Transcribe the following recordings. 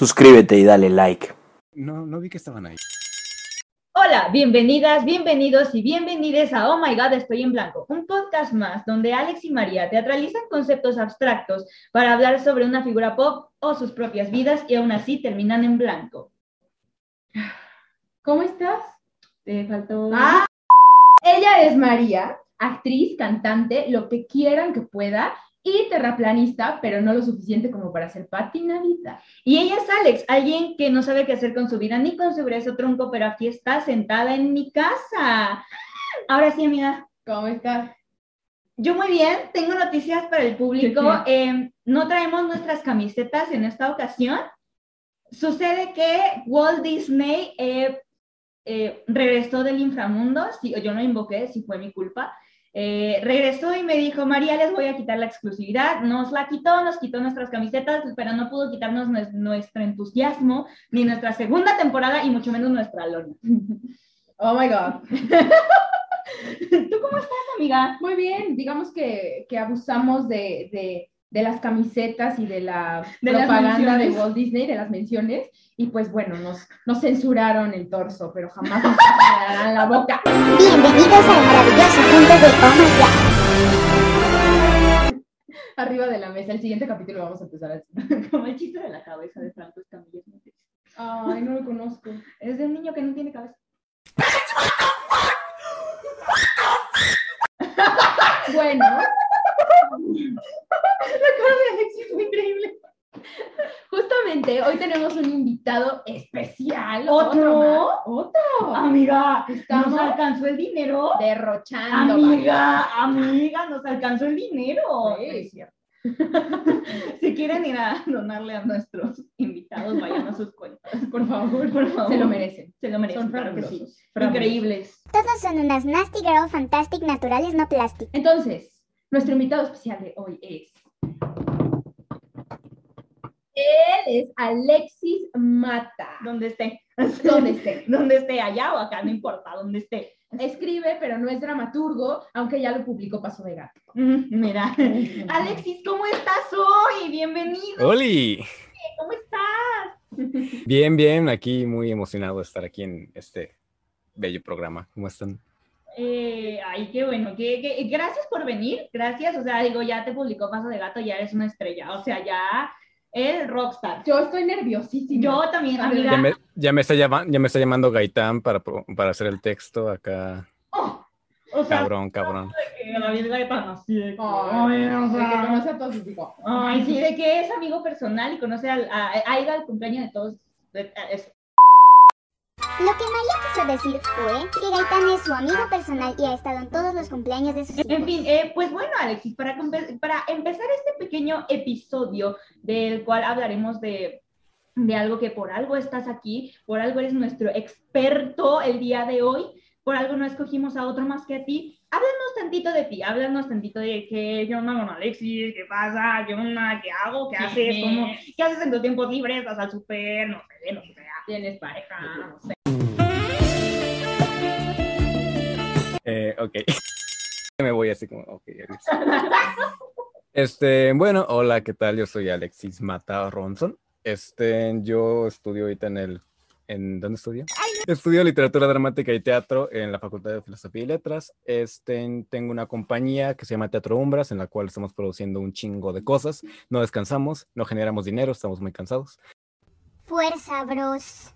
Suscríbete y dale like. No, no vi que estaban ahí. Hola, bienvenidas, bienvenidos y bienvenides a Oh My God, estoy en blanco, un podcast más donde Alex y María teatralizan conceptos abstractos para hablar sobre una figura pop o sus propias vidas y aún así terminan en blanco. ¿Cómo estás? Te faltó... Ah, ella es María, actriz, cantante, lo que quieran que pueda, y terraplanista, pero no lo suficiente como para ser patinadita. Y ella es Alex, alguien que no sabe qué hacer con su vida ni con su brazo tronco, pero aquí está sentada en mi casa. Ahora sí, amiga. ¿Cómo estás? Yo muy bien, tengo noticias para el público. Eh, no traemos nuestras camisetas en esta ocasión. Sucede que Walt Disney eh, eh, regresó del inframundo, sí, yo no invoqué, si fue mi culpa. Eh, regresó y me dijo, María, les voy a quitar la exclusividad. Nos la quitó, nos quitó nuestras camisetas, pero no pudo quitarnos nuestro entusiasmo, ni nuestra segunda temporada y mucho menos nuestra lona. Oh my God. ¿Tú cómo estás, amiga? Muy bien, digamos que, que abusamos de, de, de, las camisetas y de la De propaganda de. Walt Disney, de las menciones, y pues bueno, nos, nos censuraron el torso, pero jamás nos censurarán la boca. Bienvenidos al maravilloso mundo de Oh My God. Arriba de la mesa, el siguiente capítulo vamos a empezar así. Como el chiste de la cabeza de Franco Escamilla. Ay, no lo conozco. Es de un niño que no tiene cabeza. Bueno, Es muy increíble. justamente hoy tenemos un invitado especial. ¿Otro? Otro. Amiga, Estamos nos alcanzó el dinero. derrochando. Amiga, amiga, nos alcanzó el dinero. Sí. Es cierto. si quieren ir a donarle a nuestros invitados, vayan a sus cuentas. Por favor, Por favor. se lo merecen. Se lo merecen. Son sí. fabulosos. Fabulosos. Increíbles. Todos son unas Nasty Girl Fantastic naturales, no plastic. Entonces, nuestro invitado especial de hoy es. Él es Alexis Mata. Donde esté. Donde esté. Donde esté, allá o acá, no importa, donde esté. Escribe, pero no es dramaturgo, aunque ya lo publicó Paso de Gato. Mira. Alexis, ¿cómo estás hoy? Bienvenido. ¡Holi! ¿Cómo estás? Bien, bien, aquí muy emocionado de estar aquí en este bello programa. ¿Cómo están? Eh, ay, qué bueno. que que- gracias por venir. Gracias. O sea, digo, ya te publicó Paso de Gato, ya eres una estrella. O sea, ya eres rockstar. Yo estoy nerviosísima. Yo también, A amiga. Ya me, ya me está, llama- ya me está llamando Gaitán para, hacer el texto acá. Oh, o sea, Cabrón, cabrón. así de Ay, ay, o de que sea, conoce a todos sus hijos. ay, sí, de que es amigo personal y conoce al, a, ido al cumpleaños de todos. de- a- es- Lo que María quiso decir fue que Gaitán es su amigo personal y ha estado en todos los cumpleaños de sus hijos. En fin, eh, pues bueno, Alexis, para, para empezar este pequeño episodio del cual hablaremos de, de algo que por algo estás aquí, por algo eres nuestro experto el día de hoy, por algo no escogimos a otro más que a ti. Háblanos tantito de ti, háblanos tantito de qué, qué onda con Alexis, qué pasa, qué onda, qué hago, qué haces, cómo, qué haces en tus tiempos libres, vas al súper, no sé, no sé, tienes pareja, no sé. Eh, ok. me voy así como, ok. Alex. Este, bueno, hola, ¿qué tal? Yo soy Alexis Mata Ronson. Este, yo estudio ahorita en el, ¿en dónde estudio? Estudio literatura dramática y teatro en la Facultad de Filosofía y Letras. Este, tengo una compañía que se llama Teatro Umbras, en la cual estamos produciendo un chingo de cosas. No descansamos, no generamos dinero, estamos muy cansados. Fuerza, bros.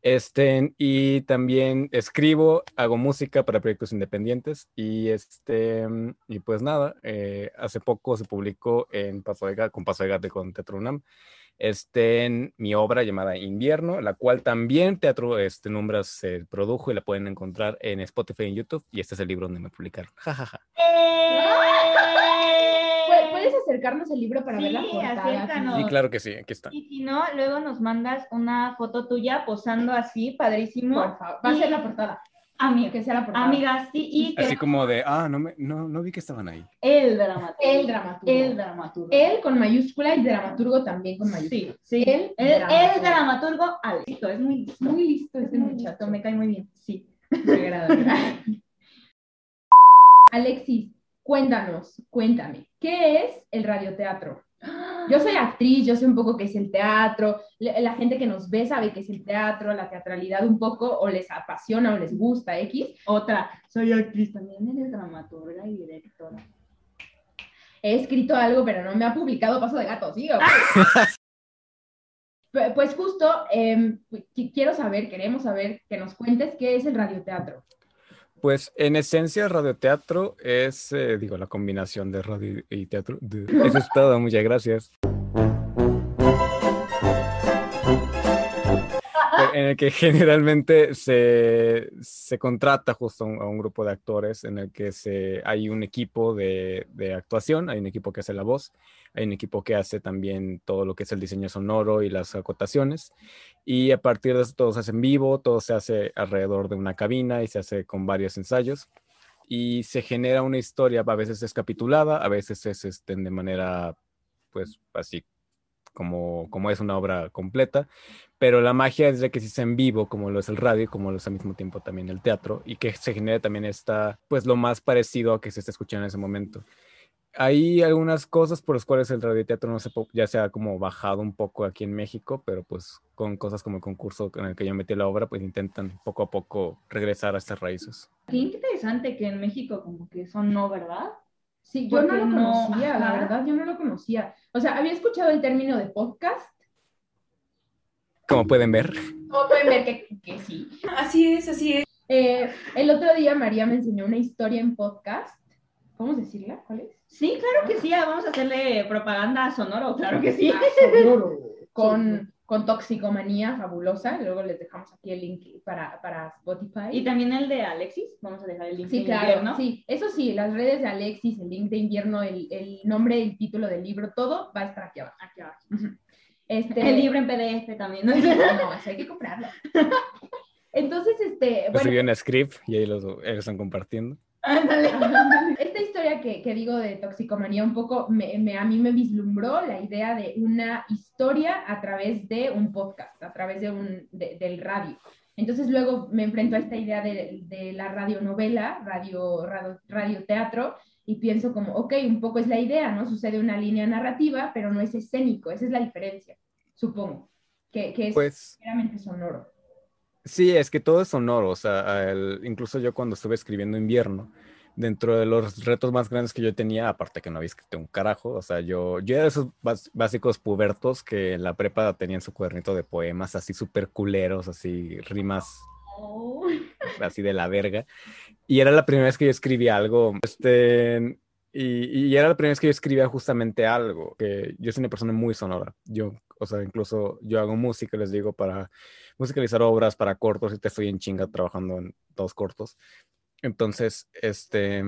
Este, y también escribo, hago música para proyectos independientes y este, y pues nada, eh, hace poco se publicó en Paso de con Paso de Gato con Teatro UNAM, este, en mi obra llamada Invierno, la cual también Teatro este, Numbras se produjo y la pueden encontrar en Spotify y en YouTube y este es el libro donde me publicaron. Ja, ja, ja. ¿Pu- ¿Puedes acercarnos el libro para ver la Sí, portada? acércanos. Y claro que sí, aquí está. Y si no, luego nos mandas una foto tuya posando así, padrísimo. Por favor. Va a ser la portada. Amiga, Que sea la portada. amiga, sí, y que Así como de, ah, no, me, no, no vi que estaban ahí. el dramaturgo. El dramaturgo. El dramaturgo. Él con mayúscula y dramaturgo también con mayúscula. Sí, sí. El El, el dramaturgo. Es muy, Muy listo este muy muchacho. me cae muy bien. Sí. Me agrada. Alexis, cuéntanos, cuéntame, ¿qué es el radioteatro? Yo soy actriz, yo sé un poco qué es el teatro, la, gente que nos ve sabe qué es el teatro, la teatralidad un poco, o les apasiona o les gusta X. Otra, soy actriz también, eres dramaturga y directora. He escrito algo, pero no me ha publicado Paso de Gato, ¿sí? Pues justo, em, qui- quiero saber, queremos saber que nos cuentes qué es el radioteatro. Pues en esencia radioteatro es, eh, digo, la combinación de radio y teatro. Eso es todo, muchas gracias. En el que generalmente se, se contrata justo a un, a un grupo de actores en el que se, hay un equipo de, de actuación, hay un equipo que hace la voz, hay un equipo que hace también todo lo que es el diseño sonoro y las acotaciones. Y a partir de eso todo se hace en vivo, todo se hace alrededor de una cabina y se hace con varios ensayos. Y se genera una historia, a veces es capitulada, a veces es este, de manera, pues así como, como es una obra completa. Pero la magia es de que si es en vivo, como lo es el radio, y como lo es al mismo tiempo también el teatro, y que se genere también esta, pues lo más parecido a que se está escuchando en ese momento. Hay algunas cosas por las cuales el radioteatro no se ya se ha como bajado un poco aquí en México, pero pues con cosas como el concurso en el que yo metí la obra, pues intentan poco a poco regresar a estas raíces. Qué interesante que en México como que eso no, ¿verdad? Sí, yo no lo no, conocía, la verdad, yo no lo conocía. O sea, había escuchado el término de podcast. Como pueden ver, Como pueden ver que, que sí. Así es, así es. Eh, el otro día María me enseñó una historia en podcast. ¿Cómo decirla? ¿Cuál es? Sí, claro que sí, vamos a hacerle propaganda a Sonoro, claro que sí. Con, con Toxicomanía Fabulosa. Luego les dejamos aquí el link para, para Spotify. Y también el de Alexis, vamos a dejar el link Sí, claro, invierno. sí. Eso sí, las redes de Alexis, el link de invierno, el, el nombre, el título del libro, todo va a estar aquí abajo. Aquí abajo. Este, El libro en PDF también, ¿no? No, eso hay que comprarlo. Entonces, este, lo bueno, subí en script y ahí los, ellos están compartiendo. Ándale. esta historia que, que digo de toxicomanía un poco, me, me- a mí me vislumbró la idea de una historia a través de un podcast, a través de un, de- del radio. Entonces luego me enfrento a esta idea de, de la radionovela, radio, radio, radioteatro, y pienso como, ok, un poco es la idea, ¿no? Sucede una línea narrativa, pero no es escénico, esa es la diferencia, supongo, que, que es Pues meramente sonoro. Sí, es que todo es sonoro, o sea, el- incluso yo cuando estuve escribiendo invierno, dentro de los retos más grandes que yo tenía, aparte que no había escrito un carajo, o sea, yo, yo era de esos bás- básicos pubertos que en la prepa tenían su cuadernito de poemas así súper culeros, así rimas Oh. así de la verga, y era la primera vez que yo escribía algo, este, y, y era la primera vez que yo escribía justamente algo, que yo soy una persona muy sonora, yo, o sea, incluso yo hago música, les digo, para musicalizar obras, para cortos, y te estoy en chinga trabajando en dos cortos. Entonces, este,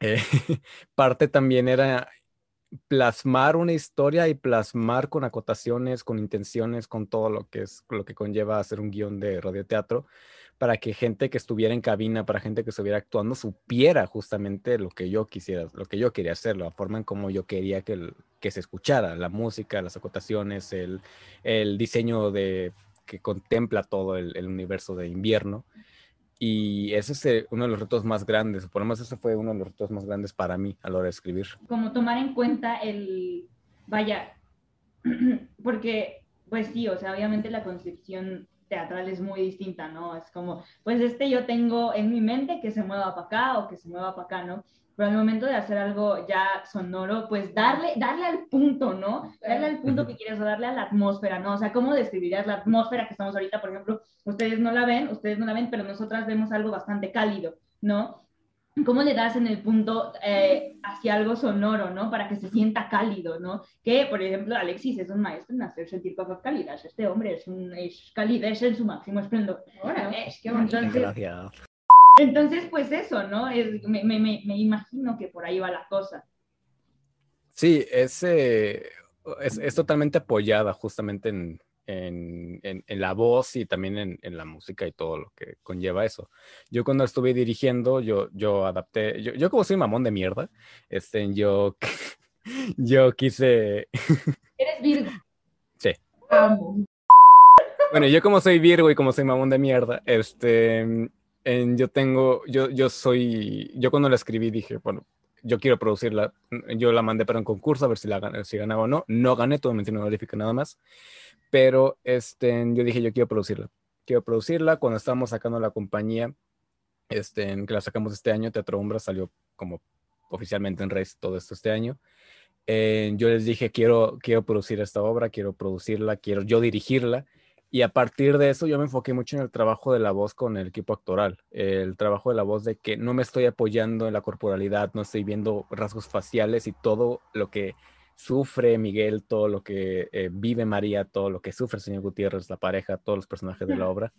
eh, parte también era plasmar una historia y plasmar con acotaciones, con intenciones, con todo lo que es lo que conlleva hacer un guion de radioteatro, para que gente que estuviera en cabina, para gente que estuviera actuando, supiera justamente lo que yo quisiera, lo que yo quería hacer, la forma en cómo yo quería que, el- que se escuchara, la música, las acotaciones, el, el diseño de que contempla todo el universo de invierno. Y ese es eh, uno de los retos más grandes, por lo menos ese fue uno de los retos más grandes para mí a la hora de escribir. como tomar en cuenta el, vaya, porque, pues sí, o sea, obviamente la concepción teatral es muy distinta, ¿no? Es como, pues este yo tengo en mi mente que se mueva para acá o que se mueva para acá, ¿no? Pero al momento de hacer algo ya sonoro, pues darle, darle al punto, ¿no? Darle al punto que quieres o darle a la atmósfera, ¿no? O sea, ¿cómo describirías la atmósfera que estamos ahorita? Por ejemplo, ustedes no la ven, ustedes no la ven, pero nosotras vemos algo bastante cálido, ¿no? ¿Cómo le das en el punto eh, hacia algo sonoro, ¿no? Para que se sienta cálido, ¿no? Que, por ejemplo, Alexis es un maestro en hacer sentir cosas cálidas. Este hombre es, un, es calidez en su máximo esplendor. Ahora, Eh, qué bonito. entonces, Gracias. entonces, pues eso, ¿no? Es- me, me- me- me imagino que por ahí va la cosa. Sí, es, eh, es, es totalmente apoyada justamente en, en, en- en la voz y también en, en la música y todo lo que conlleva eso. Yo cuando estuve dirigiendo, yo, yo adapté, yo, yo como soy mamón de mierda, este, yo, yo quise, Eres Virgo. Sí. Amo. bueno, yo como soy Virgo y como soy mamón de mierda, este, yo tengo, yo, yo soy, yo cuando la escribí dije, bueno, yo quiero producirla. Yo la mandé para un concurso a ver si, la, si ganaba o no. No gané, todo me honorífica nada más. Pero este, yo dije, yo quiero producirla. Quiero producirla. Cuando estábamos sacando la compañía, este, que la sacamos este año, Teatro Umbra salió como oficialmente en redes todo esto este año. Eh, yo les dije, quiero, quiero producir esta obra, quiero producirla, quiero yo dirigirla. Y a partir de eso yo me enfoqué mucho en el trabajo de la voz con el equipo actoral, el trabajo de la voz de que no me estoy apoyando en la corporalidad, no estoy viendo rasgos faciales y todo lo que sufre Miguel, todo lo que eh, vive María, todo lo que sufre el señor Gutiérrez, la pareja, todos los personajes de la obra,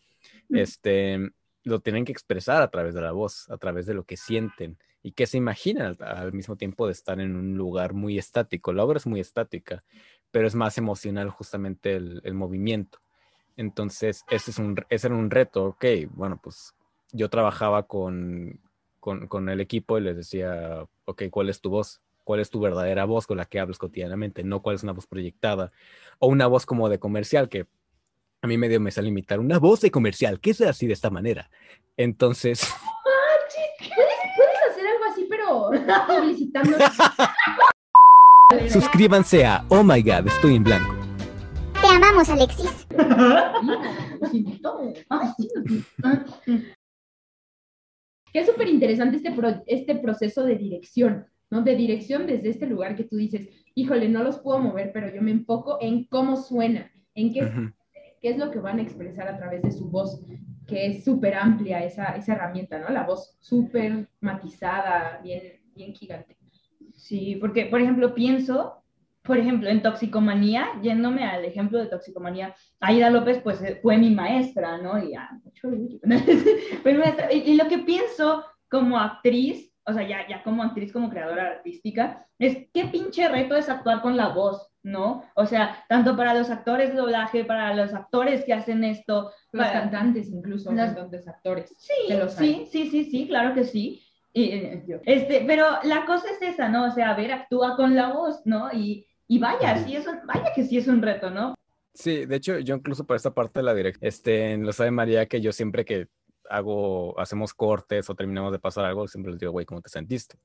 este, lo tienen que expresar a través de la voz, a través de lo que sienten y que se imaginan al, mismo tiempo de estar en un lugar muy estático. La obra es muy estática, pero es más emocional justamente el, movimiento. Entonces, ese, es un, ese era un reto. Ok, bueno, pues yo trabajaba con, con, con, el equipo y les decía, ok, ¿cuál es tu voz? ¿Cuál es tu verdadera voz con la que hablas cotidianamente? No cuál es una voz proyectada o una voz como de comercial, que a mí medio me sale imitar una voz de comercial, que es así de esta manera. Entonces... publicitando. Suscríbanse a Oh My God, estoy en blanco. Te amamos, Alexis. es súper interesante este, este proceso de dirección, ¿no? De dirección desde este lugar que tú dices, híjole, no los puedo mover, pero yo me enfoco en cómo suena, en qué, qué es lo que van a expresar a través de su voz que es súper amplia esa, esa herramienta, ¿no? La voz súper matizada, bien, bien gigante. Sí, porque, por ejemplo, pienso, por ejemplo, en toxicomanía, yéndome al ejemplo de toxicomanía, Aida López, pues fue mi maestra, ¿no? Y, mucho y lo que pienso como actriz o sea, ya, ya como actriz, como creadora artística, es qué pinche reto es actuar con la voz, ¿no? O sea, tanto para los actores de doblaje, para los actores que hacen esto. Los cantantes incluso, los cantantes actores. Sí, sí, sí, sí, sí, claro que sí. Y, este, pero la cosa es esa, ¿no? O sea, a ver, actúa con la voz, ¿no? Y, y vaya, sí es vaya que sí es un reto, ¿no? Sí, de hecho, yo incluso para esta parte de la dirección, este, lo sabe María que yo siempre que hago, hacemos cortes o terminamos de pasar algo, siempre les digo, güey, ¿cómo te sentiste?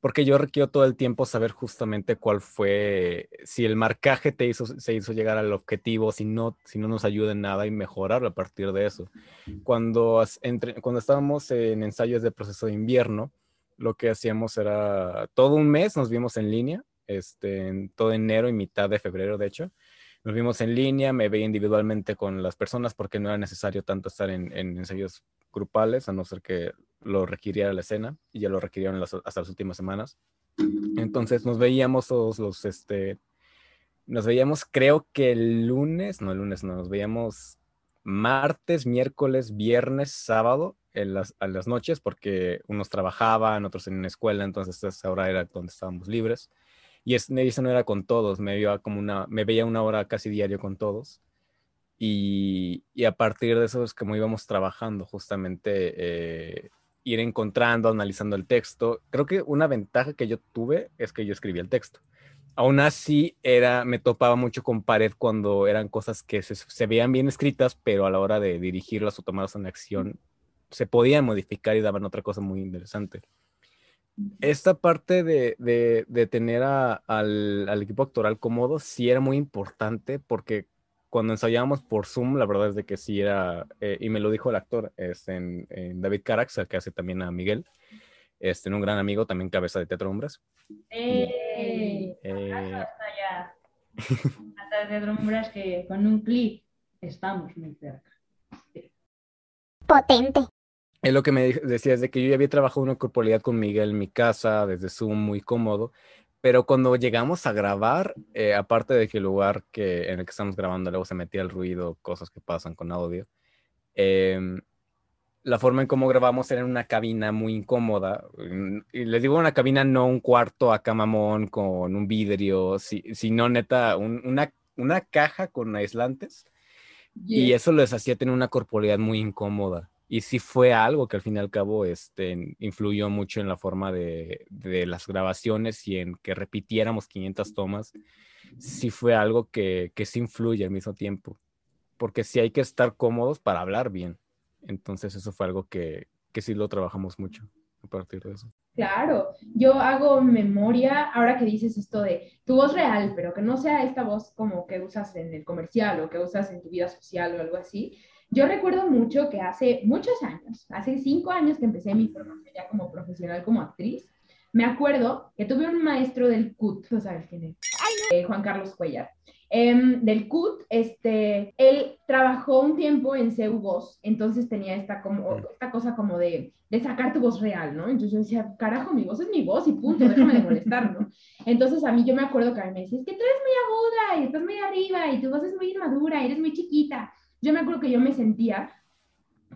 Porque yo requiero todo el tiempo saber justamente cuál fue, si el marcaje te hizo, se hizo llegar al objetivo, si no, si no nos ayuda en nada y mejorar a partir de eso. Cuando, entre, cuando estábamos en ensayos de proceso de invierno, lo que hacíamos era, todo un mes nos vimos en línea, este, en todo enero y mitad de febrero, de hecho, nos vimos en línea, me veía individualmente con las personas porque no era necesario tanto estar en, en ensayos grupales, a no ser que lo requiriera la escena, y ya lo requirieron hasta las últimas semanas. Entonces nos veíamos todos los, este, nos veíamos creo que el lunes, no el lunes, no, nos veíamos martes, miércoles, viernes, sábado, en las, a las noches, porque unos trabajaban, otros en una escuela, entonces esa hora era donde estábamos libres. Y es, eso no era con todos, me veía como una, me veía una hora casi diario con todos. Y, a partir de eso es como íbamos trabajando justamente, eh, ir encontrando, analizando el texto. Creo que una ventaja que yo tuve es que yo escribía el texto. Aún así, era, me topaba mucho con pared cuando eran cosas que se, veían bien escritas, pero a la hora de dirigirlas o tomarlas en acción, se podían modificar y daban otra cosa muy interesante. Esta parte de, de, tener al, al, equipo actoral cómodo sí era muy importante porque cuando ensayábamos por Zoom, la verdad es de que sí era, eh, y me lo dijo el actor, es en, David Carax, el que hace también a Miguel, este, un gran amigo, también cabeza de Teatro Hombres. ¡Eh! eh hasta ya. hasta Teatro Hombres que con un clic estamos muy cerca. Potente. Es lo que me decía es de que yo ya había trabajado una corporalidad con Miguel en mi casa, desde Zoom, muy cómodo, pero cuando llegamos a grabar, eh, aparte de que el lugar que, en el que estamos grabando luego se metía el ruido, cosas que pasan con audio, em, la forma en cómo grabamos era en una cabina muy incómoda. Mm, y les digo una cabina, no un cuarto acá mamón con un vidrio, sino neta, una, una caja con aislantes. Y eso les hacía tener una corporalidad muy incómoda y sí fue algo que al fin y al cabo este, influyó mucho en la forma de, de, las grabaciones y en que repitiéramos 500 tomas, sí fue algo que, que sí influye al mismo tiempo, porque sí hay que estar cómodos para hablar bien. Entonces eso fue algo que, que sí lo trabajamos mucho a partir de eso. Claro, yo hago memoria, ahora que dices esto de tu voz real, pero que no sea esta voz como que usas en el comercial o que usas en tu vida social o algo así. Yo recuerdo mucho que hace muchos años, hace cinco años que empecé mi formación ya como profesional, como actriz, me acuerdo que tuve un maestro del CUT, ¿tú sabes quién es? Eh, Juan Carlos Cuellar. Em, del CUT, este, él trabajó un tiempo en CEU Voz, entonces tenía esta, como, esta cosa como de, de, sacar tu voz real, ¿no? Entonces yo decía, carajo, mi voz es mi voz y punto, déjame de molestar, ¿no? Entonces a mí yo me acuerdo que a mí me decía, es que tú eres muy aguda y estás muy arriba y tu voz es muy inmadura eres muy chiquita. Yo me acuerdo que yo me sentía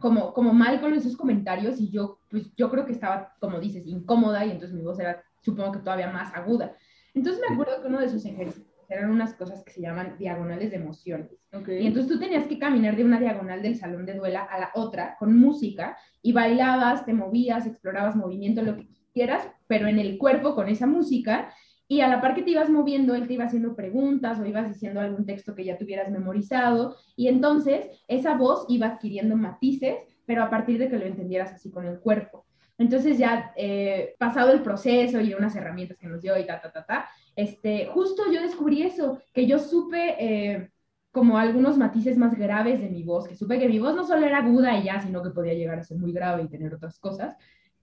como, como mal con esos comentarios y yo, pues yo creo que estaba, como dices, incómoda y entonces mi voz era, supongo que todavía más aguda. Entonces me acuerdo que uno de esos ejercicios eran unas cosas que se llaman diagonales de emociones. Y entonces tú tenías que caminar de una diagonal del salón de duela a la otra con música y bailabas, te movías, explorabas movimiento, lo que quieras, pero en el cuerpo con esa música. Y a la par que te ibas moviendo, él te iba haciendo preguntas o ibas diciendo algún texto que ya tuvieras memorizado. Y entonces esa voz iba adquiriendo matices, pero a partir de que lo entendieras así con el cuerpo. Entonces ya eh, pasado el proceso y unas herramientas que nos dio y ta, ta, ta, ta, este, justo yo descubrí eso, que yo supe eh, como algunos matices más graves de mi voz, que supe que mi voz no solo era aguda y ya, sino que podía llegar a ser muy grave y tener otras cosas,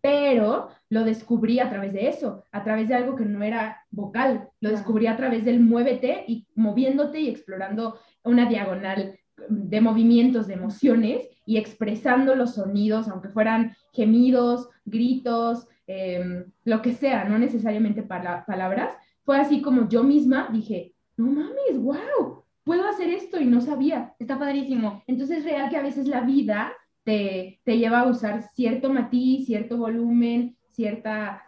pero lo descubrí a través de eso, a través de algo que no era vocal, lo descubrí a través del muévete y moviéndote y explorando una diagonal de movimientos, de emociones y expresando los sonidos, aunque fueran gemidos, gritos, em, lo que sea, no necesariamente palabras, fue así como yo misma dije, no mames, wow, puedo hacer esto y no sabía, está padrísimo. Entonces es real que a veces la vida te, te lleva a usar cierto matiz, cierto volumen, cierta,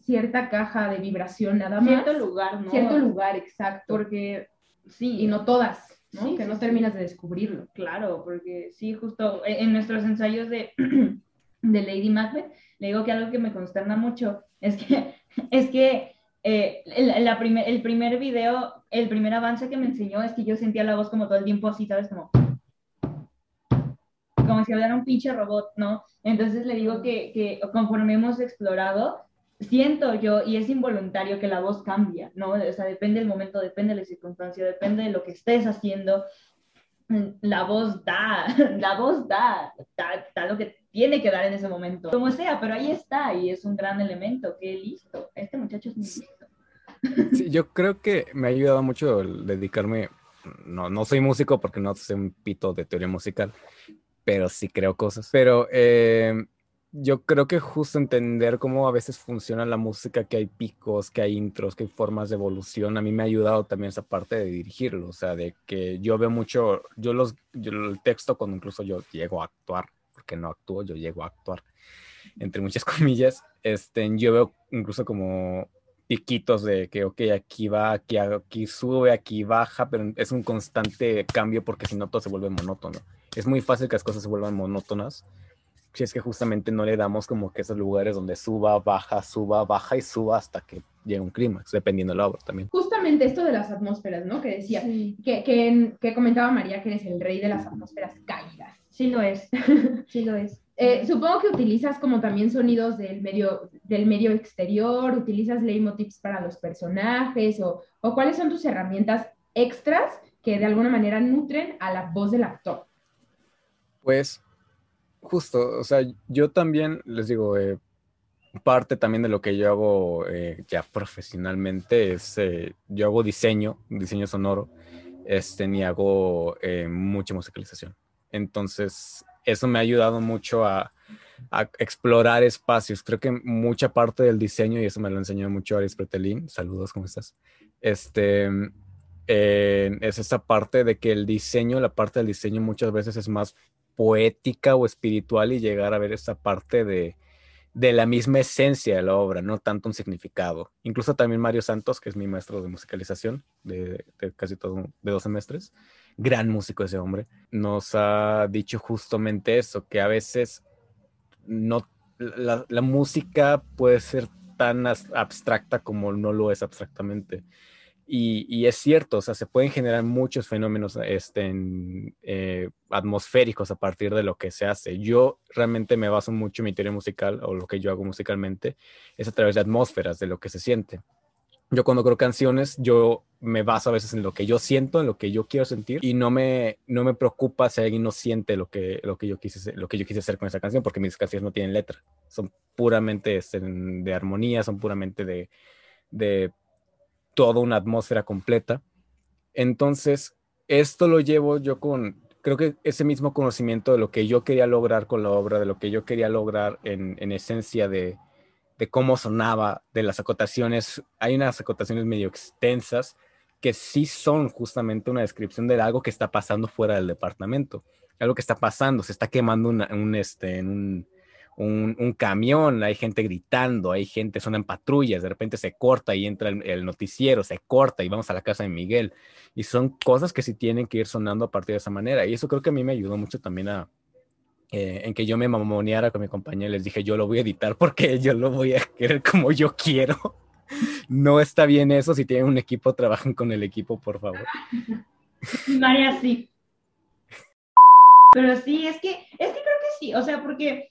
cierta caja de vibración nada más. Cierto lugar, ¿no? Cierto lugar, exacto. Porque sí. Y no todas. ¿no? que sí, no sí. terminas de descubrirlo. Claro, porque sí, justo en, en nuestros ensayos de, de Lady Macbeth, le digo que algo que me consterna mucho es que, es que eh, el, la primer, el primer video, el primer avance que me enseñó es que yo sentía la voz como todo el tiempo así, ¿sabes? Como, como si hablara un pinche robot, ¿no? Entonces le digo que, que conforme hemos explorado, siento yo, y es involuntario, que la voz cambia, ¿no? O sea, depende del momento, depende de la circunstancia, depende de lo que estés haciendo. La voz da, la voz da, da, da lo que tiene que dar en ese momento. Como sea, pero ahí está y es un gran elemento. Qué listo. Este muchacho es muy listo. Sí, yo creo que me ha ayudado mucho el dedicarme. No, no soy músico porque no sé un pito de teoría musical, pero sí creo cosas. Pero eh, yo creo que justo entender cómo a veces funciona la música, que hay picos, que hay intros, que hay formas de evolución, a mí me ha ayudado también esa parte de dirigirlo, o sea, de que yo veo mucho, yo los, el texto cuando incluso yo llego a actuar, porque no actúo, yo llego a actuar, entre muchas comillas, este, yo veo incluso como piquitos de que, ok, aquí va, aquí, aquí sube, aquí baja, pero es un constante cambio porque si no todo se vuelve monótono. Es muy fácil que las cosas se vuelvan monótonas si es que justamente no le damos como que esos lugares donde suba, baja, suba, baja y suba hasta que llegue un clímax, dependiendo de la obra también. Justamente esto de las atmósferas, ¿no? Que decía, Sí, que, que, que comentaba María que eres el rey de las atmósferas cálidas. sí lo es. Sí lo es. Eh, supongo que utilizas como también sonidos del medio, del medio exterior, utilizas leitmotivs para los personajes o, o cuáles son tus herramientas extras que de alguna manera nutren a la voz del actor. Pues justo, o sea, yo también les digo, eh, parte también de lo que yo hago eh, ya profesionalmente es, eh, yo hago diseño, diseño sonoro, este, ni hago eh, mucha musicalización. Entonces, eso me ha ayudado mucho a, a explorar espacios. Creo que mucha parte del diseño, y eso me lo enseñó mucho Aris Pretelín, saludos, ¿cómo estás? Este, eh, es esta parte de que el diseño, la parte del diseño muchas veces es más poética o espiritual y llegar a ver esa parte de, de la misma esencia de la obra, no tanto un significado. Incluso también Mario Santos, que es mi maestro de musicalización de, casi todo, de dos semestres, gran músico ese hombre, nos ha dicho justamente eso, que a veces no, la, la música puede ser tan abstracta como no lo es abstractamente. Y, es cierto, o sea, se pueden generar muchos fenómenos este, eh, atmosféricos a partir de lo que se hace. Yo realmente me baso mucho en mi teoría musical o lo que yo hago musicalmente es a través de atmósferas, de lo que se siente. Yo cuando creo canciones, yo me baso a veces en lo que yo siento, en lo que yo quiero sentir y no me, no me preocupa si alguien no siente lo que, lo, que yo quise, lo que yo quise hacer con esa canción porque mis canciones no tienen letra. Son puramente este, de armonía, son puramente de, de toda una atmósfera completa. Entonces, esto lo llevo yo con, creo que ese mismo conocimiento de lo que yo quería lograr con la obra, de lo que yo quería lograr en, en esencia de, de cómo sonaba, de las acotaciones. Hay unas acotaciones medio extensas que sí son justamente una descripción de algo que está pasando fuera del departamento. Algo que está pasando, se está quemando un, este, en un, un, camión, hay gente gritando, hay gente, son en patrullas, de repente se corta y entra el, noticiero, se corta y vamos a la casa de Miguel. Y son cosas que sí tienen que ir sonando a partir de esa manera. Y eso creo que a mí me ayudó mucho también a, eh, en que yo me mamoneara con mi compañía les dije, yo lo voy a editar porque yo lo voy a querer como yo quiero. no está bien eso, si tienen un equipo, trabajen con el equipo, por favor. María, sí. Pero sí, es que, es que creo que sí, o sea, porque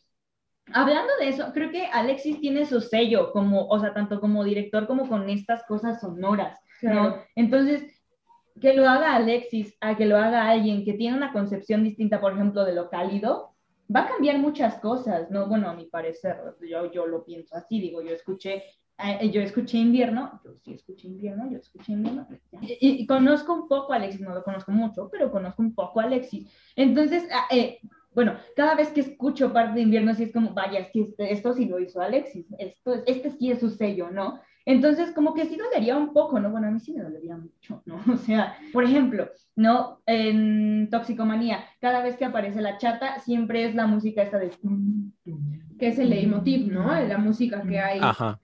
hablando de eso, creo que Alexis tiene su sello, como, o sea, tanto como director como con estas cosas sonoras, ¿no? Entonces, que lo haga Alexis a que lo haga alguien que tiene una concepción distinta, por ejemplo, de lo cálido, va a cambiar muchas cosas, ¿no? Bueno, a mi parecer, yo, yo lo pienso así, digo, yo escuché eh, yo escuché invierno, yo sí escuché invierno, yo escuché invierno, y, conozco un poco a Alexis, no lo conozco mucho, pero conozco un poco a Alexis. Entonces, ah, eh, bueno, cada vez que escucho parte de invierno, sí es como, vaya, este, esto sí lo hizo Alexis, esto, este sí es su sello, ¿no? Entonces, como que sí dolería un poco, ¿no? Bueno, a mí sí me dolería mucho, ¿no? O sea, por ejemplo, ¿no? En Toxicomanía, cada vez que aparece la chata, siempre es la música esta de... Que es el leitmotiv, ¿no? La música que hay. Ajá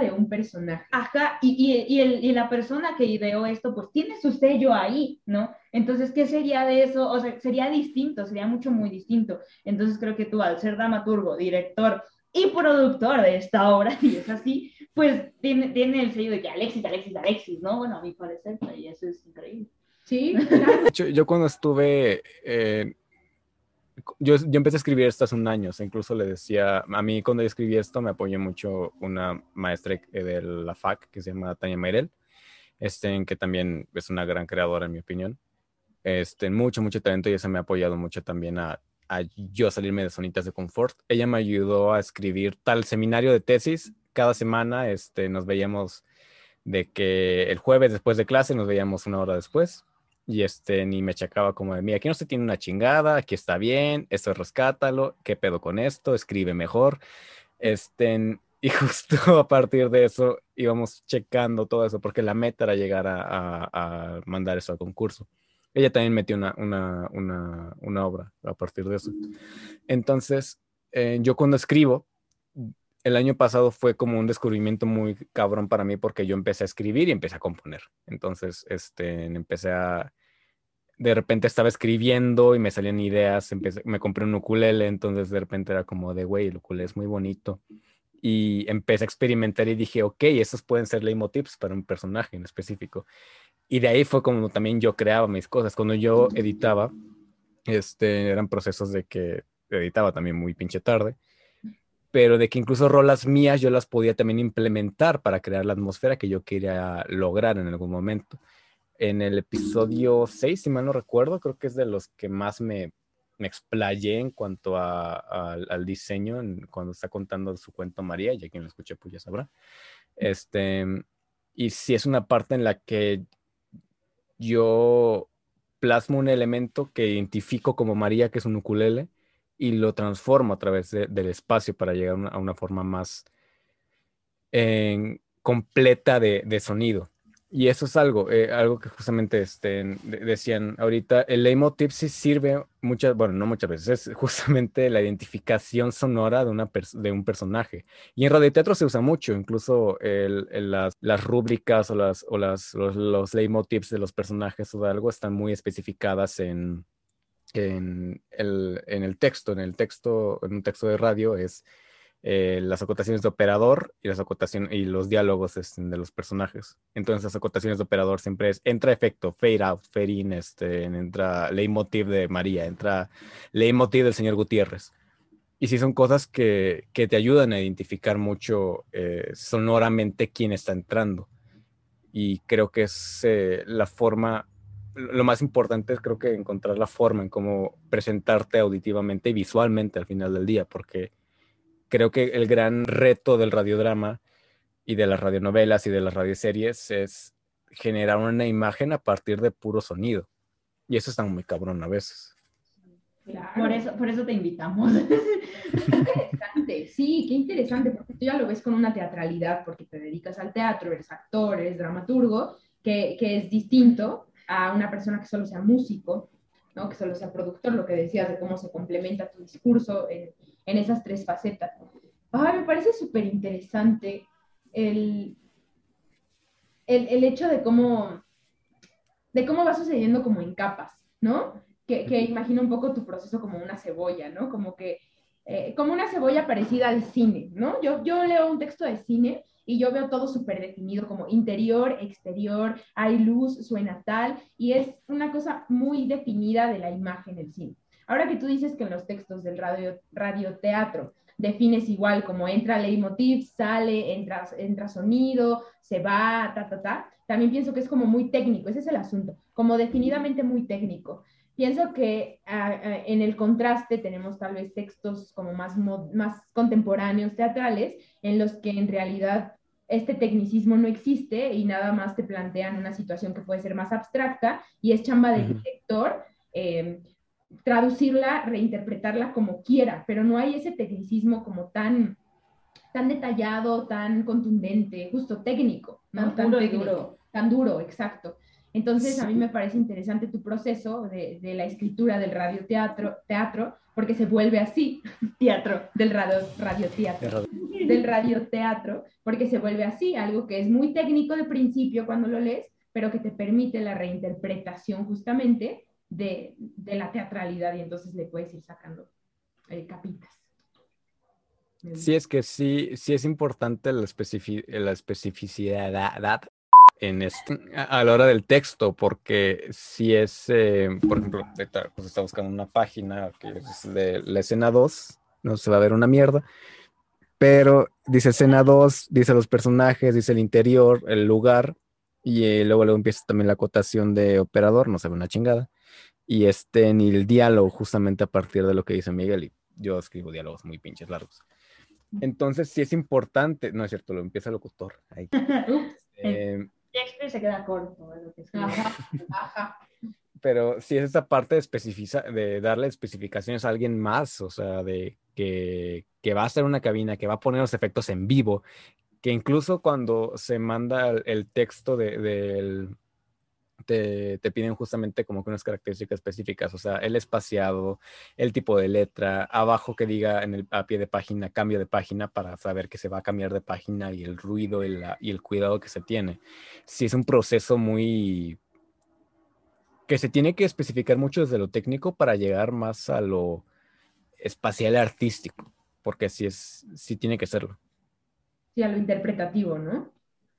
de un personaje. Ajá, y, y, el, y, la persona que ideó esto, pues tiene su sello ahí, ¿no? Entonces, ¿qué sería de eso? O sea, sería distinto, sería mucho, muy distinto. Entonces, creo que tú, al ser dramaturgo, director y productor de esta obra, y es así, pues tiene, tiene el sello de que Alexis, Alexis, Alexis, ¿no? Bueno, a mi parecer, pues, y eso es increíble. Sí, claro. yo, yo, cuando estuve eh, yo, yo, empecé a escribir esto hace un año, incluso le decía, a mí cuando yo escribí esto me apoyó mucho una maestra de la FAC que se llama Tania Meirel, este, que también es una gran creadora en mi opinión, este, mucho, mucho talento y ella me ha apoyado mucho también a, a yo salirme de zonitas de confort. Ella me ayudó a escribir tal seminario de tesis, cada semana este, nos veíamos de que el jueves después de clase nos veíamos una hora después y este ni me chacaba como de, mira, aquí no se tiene una chingada, aquí está bien, esto rescátalo, qué pedo con esto, escribe mejor. Este, y justo a partir de eso íbamos checando todo eso, porque la meta era llegar a, mandar eso al concurso. Ella también metió una, una, una, una obra a partir de eso. Entonces, eh, yo cuando escribo, el año pasado fue como un descubrimiento muy cabrón para mí porque yo empecé a escribir y empecé a componer. Entonces, este, empecé a... De repente estaba escribiendo y me salían ideas, me compré un ukulele, entonces de repente era como de, güey, el ukulele es muy bonito. Y empecé a experimentar y dije, ok, esos pueden ser leitmotivs para un personaje en específico. Y de ahí fue como también yo creaba mis cosas. Cuando yo editaba, este, eran procesos de que editaba también muy pinche tarde pero de que incluso rolas mías yo las podía también implementar para crear la atmósfera que yo quería lograr en algún momento. En el episodio 6, si mal no recuerdo, creo que es de los que más me, me explayé en cuanto a, al diseño, cuando está contando su cuento María, ya quien lo escuche pues ya sabrá. Este, y si es una parte en la que yo plasmo un elemento que identifico como María, que es un ukulele, y lo transformo a través del espacio para llegar a una forma más completa de, sonido. Y eso es algo, eh, algo que justamente este, decían ahorita, el leitmotiv sí sirve muchas, bueno, no muchas veces, es justamente la identificación sonora de, una de un personaje. Y en radioteatro se usa mucho, incluso las, las, rúbricas o, las, o las, los, los leitmotivs de los personajes o de algo están muy especificadas en, en el, en el texto, en el texto, en un texto de radio es eh, las acotaciones de operador y las acotaciones y los diálogos este, de los personajes. Entonces las acotaciones de operador siempre es entra efecto, fade out, fade in, este, entra leitmotiv de María, entra leitmotiv del señor Gutiérrez. Y sí son cosas que, que te ayudan a identificar mucho eh, sonoramente quién está entrando. Y creo que es eh, la forma, lo más importante es creo que encontrar la forma en cómo presentarte auditivamente y visualmente al final del día, porque creo que el gran reto del radiodrama y de las radionovelas y de las radioseries es generar una imagen a partir de puro sonido. Y eso está muy cabrón a veces. Por, eso, por eso te invitamos. interesante, sí, qué interesante, porque tú ya lo ves con una teatralidad, porque te dedicas al teatro, eres actor, eres dramaturgo, que, que es distinto a una persona que solo sea músico, ¿no? que solo sea productor, lo que decías de cómo se complementa tu discurso en, en esas tres facetas. Ay, me parece súper interesante el, el, el, hecho de cómo, de cómo va sucediendo como en capas, ¿no? Que, que imagino un poco tu proceso como una cebolla, ¿no? Como que, eh, como una cebolla parecida al cine, ¿no? Yo, yo leo un texto de cine y yo veo todo súper definido como interior, exterior, hay luz, suena tal, y es una cosa muy definida de la imagen del cine. Ahora que tú dices que en los textos del radio, radioteatro defines igual como entra leitmotiv, sale, entra, entra sonido, se va, ta, ta, ta, también pienso que es como muy técnico, ese es el asunto, como definidamente muy técnico. Pienso que uh, en el contraste tenemos tal vez textos como más, más contemporáneos, teatrales, en los que en realidad este tecnicismo no existe y nada más te plantean una situación que puede ser más abstracta y es chamba del director eh, traducirla, reinterpretarla como quiera, pero no hay ese tecnicismo como tan, tan detallado, tan contundente, justo técnico, ¿no? tan, duro, técnico, tan duro, exacto. Entonces, sí. a mí me parece interesante tu proceso de, de, la escritura del radioteatro, teatro, porque se vuelve así, teatro, del radio, radioteatro, del radioteatro, porque se vuelve así, algo que es muy técnico de principio cuando lo lees, pero que te permite la reinterpretación justamente de, de, la teatralidad y entonces le puedes ir sacando eh, capitas. Sí, es que sí, sí es importante la, especific la especificidad en este, a la hora del texto, porque si es, eh, por ejemplo, pues está buscando una página que es de la escena 2, no se va a ver una mierda, pero dice escena 2, dice los personajes, dice el interior, el lugar, y eh, luego, luego empieza también la acotación de operador, no se ve una chingada y este, ni el diálogo justamente a partir de lo que dice Miguel, y yo escribo diálogos muy pinches largos. Entonces, sí es importante, no es cierto, lo empieza el locutor. Ahí. eh, Shakespeare se queda corto. Lo que. Pero sí es esa parte de, especifica, de darle especificaciones a alguien más, o sea, de que, que va a hacer una cabina, que va a poner los efectos en vivo, que incluso cuando se manda el, el texto de, del te, te, piden justamente como que unas características específicas, o sea, el espaciado, el tipo de letra, abajo que diga en el, a pie de página, cambio de página para saber que se va a cambiar de página y el ruido y, la, y el cuidado que se tiene. Sí es un proceso muy... que se tiene que especificar mucho desde lo técnico para llegar más a lo espacial artístico, porque sí es, sí tiene que serlo. Sí, a lo interpretativo, ¿no?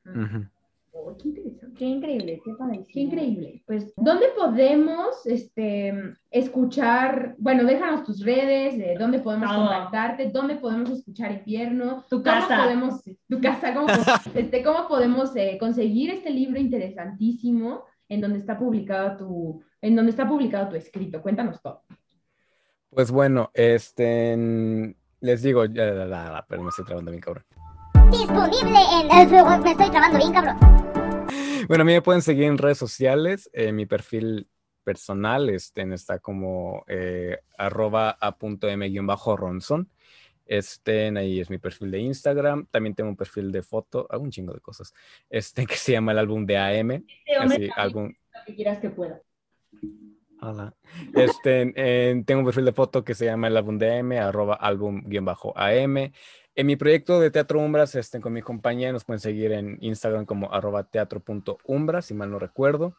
Uh -huh. Oh, qué interesante. Qué increíble, qué padrísimo. Qué increíble. Pues, ¿dónde podemos este, escuchar? Bueno, déjanos tus redes, de dónde podemos Oh. contactarte, dónde podemos escuchar Invierno, Tu ¿Cómo casa. podemos, tu casa, ¿cómo, este, cómo podemos eh, conseguir este libro interesantísimo en donde está publicado tu, en donde está publicado tu escrito? Cuéntanos todo. Pues bueno, este, les digo, ya, ya, ya, pero me estoy trabando bien cabrón. Disponible en... Me estoy trabando bien, cabrón. Bueno, a mí me pueden seguir en redes sociales. Eh, mi perfil personal este, está como eh, arroba a.m-ronson. Este, ahí es mi perfil de Instagram. También tengo un perfil de foto, hago un chingo de cosas. Este que se llama el álbum de AM. Este Así, también, álbum. lo que quieras que pueda. Hola. Este, tengo un perfil de foto que se llama el álbum de AM, arroba álbum-am. En mi proyecto de Teatro Umbras, este, con mi compañía, nos pueden seguir en Instagram como arroba teatro.umbra, si mal no recuerdo.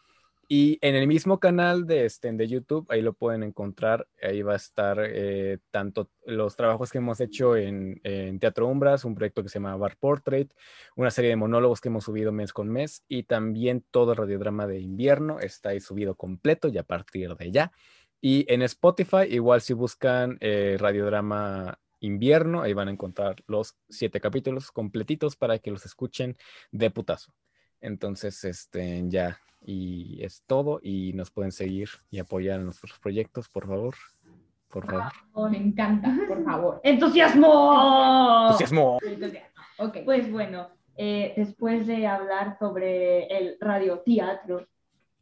Y en el mismo canal de, este, de YouTube, ahí lo pueden encontrar, ahí va a estar eh, tanto los trabajos que hemos hecho en, en, Teatro Umbras, un proyecto que se llama Bar Portrait, una serie de monólogos que hemos subido mes con mes y también todo el radiodrama de invierno está ahí subido completo y a partir de ya. Y en Spotify, igual si buscan eh, radiodrama invierno, ahí van a encontrar los siete capítulos completitos para que los escuchen de putazo. Entonces, este, ya y es todo. Y nos pueden seguir y apoyar en nuestros proyectos, por favor. Por favor. Oh, me encanta, por favor. ¡Entusiasmo! ¡Entusiasmo! Ok. Pues bueno, eh, después de hablar sobre el radioteatro,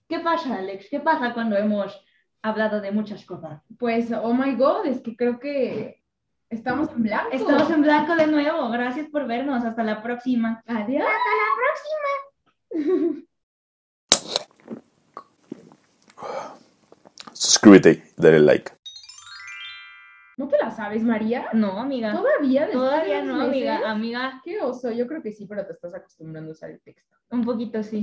¿qué pasa, Alex? ¿Qué pasa cuando hemos hablado de muchas cosas? Pues, oh my god, es que creo que estamos en blanco. Estamos en blanco de nuevo. Gracias por vernos. Hasta la próxima. Adiós. Hasta la próxima. Suscríbete y dale like. ¿No te la sabes, María? No, amiga. ¿Todavía? Todavía no, amiga. Amiga, Qué oso, yo creo que sí, pero te estás acostumbrando a usar el texto. un poquito sí.